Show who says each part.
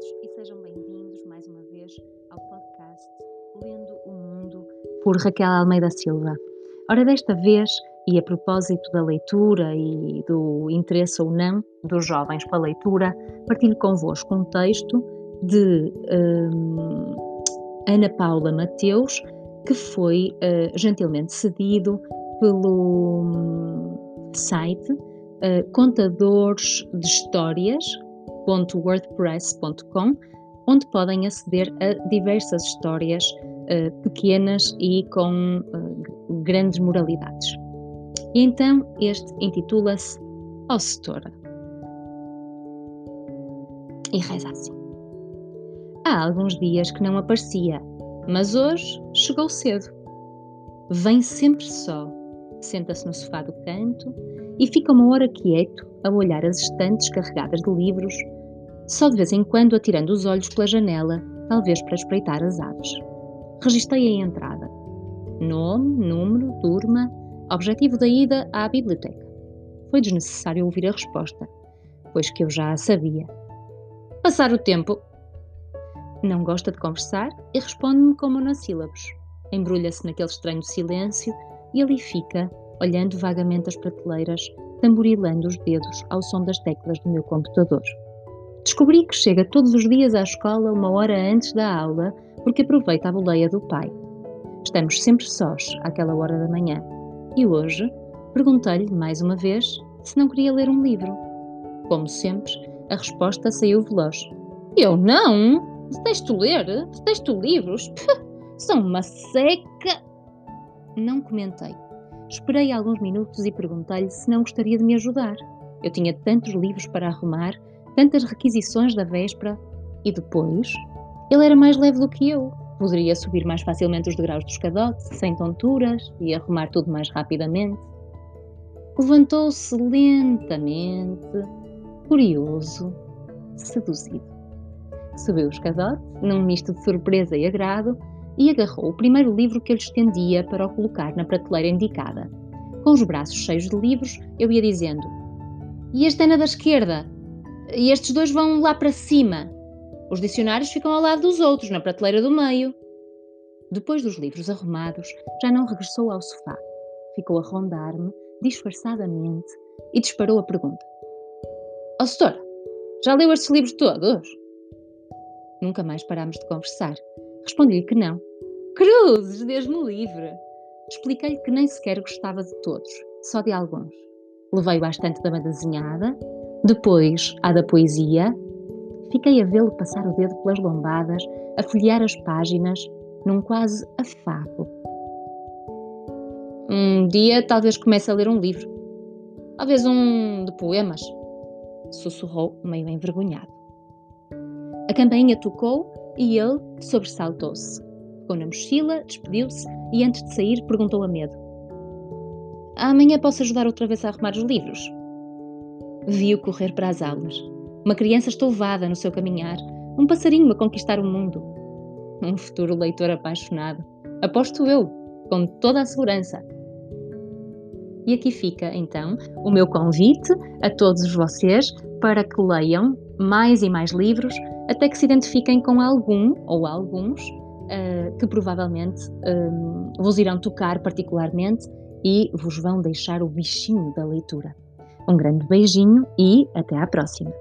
Speaker 1: todos e sejam bem-vindos mais uma vez ao podcast Lendo o Mundo por Raquel Almeida Silva. Ora, desta vez, e a propósito da leitura e do interesse ou não dos jovens para a leitura, partilho convosco um texto de um, Ana Paula Mateus que foi uh, gentilmente cedido pelo um, site uh, Contadores de Histórias histórias.wordpress.com, onde podem aceder a diversas histórias uh, pequenas e com grandes moralidades. E então este intitula-se Ó Setora. E reza assim. Há alguns dias que não aparecia, mas hoje chegou cedo. Vem sempre só, senta-se no sofá do canto e fica uma hora quieto a olhar as estantes carregadas de livros, só de vez em quando atirando os olhos pela janela, talvez para espreitar as aves. Registrei a entrada. Nome, número, turma, objetivo da ida à biblioteca. Foi desnecessário ouvir a resposta, pois que eu já a sabia. Passar o tempo. Não gosta de conversar e responde-me com monossílabos. Embrulha-se naquele estranho silêncio e ali fica, olhando vagamente as prateleiras, tamborilando os dedos ao som das teclas do meu computador. Descobri que chega todos os dias à escola uma hora antes da aula porque aproveita a boleia do pai. Estamos sempre sós àquela hora da manhã. E hoje perguntei-lhe mais uma vez se não queria ler um livro. Como sempre, a resposta saiu veloz. Eu não! Detesto ler, detesto livros. são uma seca. Não comentei. Esperei alguns minutos e perguntei-lhe se não gostaria de me ajudar. Eu tinha tantos livros para arrumar, tantas requisições da véspera. E depois, ele era mais leve do que eu. Poderia subir mais facilmente os degraus do escadote, sem tonturas, e arrumar tudo mais rapidamente. Levantou-se lentamente, curioso, seduzido. Subiu o escadote, num misto de surpresa e agrado, e agarrou o primeiro livro que eu lhe estendia para o colocar na prateleira indicada. Com os braços cheios de livros, eu ia dizendo: E este é na da esquerda? E estes dois vão lá para cima? Os dicionários ficam ao lado dos outros, na prateleira do meio. Depois dos livros arrumados, já não regressou ao sofá. Ficou a rondar-me, disfarçadamente, e disparou a pergunta: Ó oh, já leu estes livros todos? Nunca mais parámos de conversar. Respondi-lhe que não. Cruzes, Deus-me livre! Expliquei-lhe que nem sequer gostava de todos, só de alguns. Levei bastante da banda desenhada, depois à da poesia Fiquei a vê-lo passar o dedo pelas lombadas, a folhear as páginas, num quase afago. Um dia talvez comece a ler um livro. Talvez um de poemas. Sussurrou, meio envergonhado. A campainha tocou e ele sobressaltou-se. Ficou na mochila, despediu-se e, antes de sair, perguntou a medo: Amanhã posso ajudar outra vez a arrumar os livros? Viu correr para as aulas. Uma criança estouvada no seu caminhar, um passarinho a conquistar o mundo. Um futuro leitor apaixonado. Aposto eu, com toda a segurança. E aqui fica, então, o meu convite a todos vocês para que leiam mais e mais livros até que se identifiquem com algum ou alguns uh, que provavelmente um, vos irão tocar particularmente e vos vão deixar o bichinho da leitura. Um grande beijinho e até à próxima!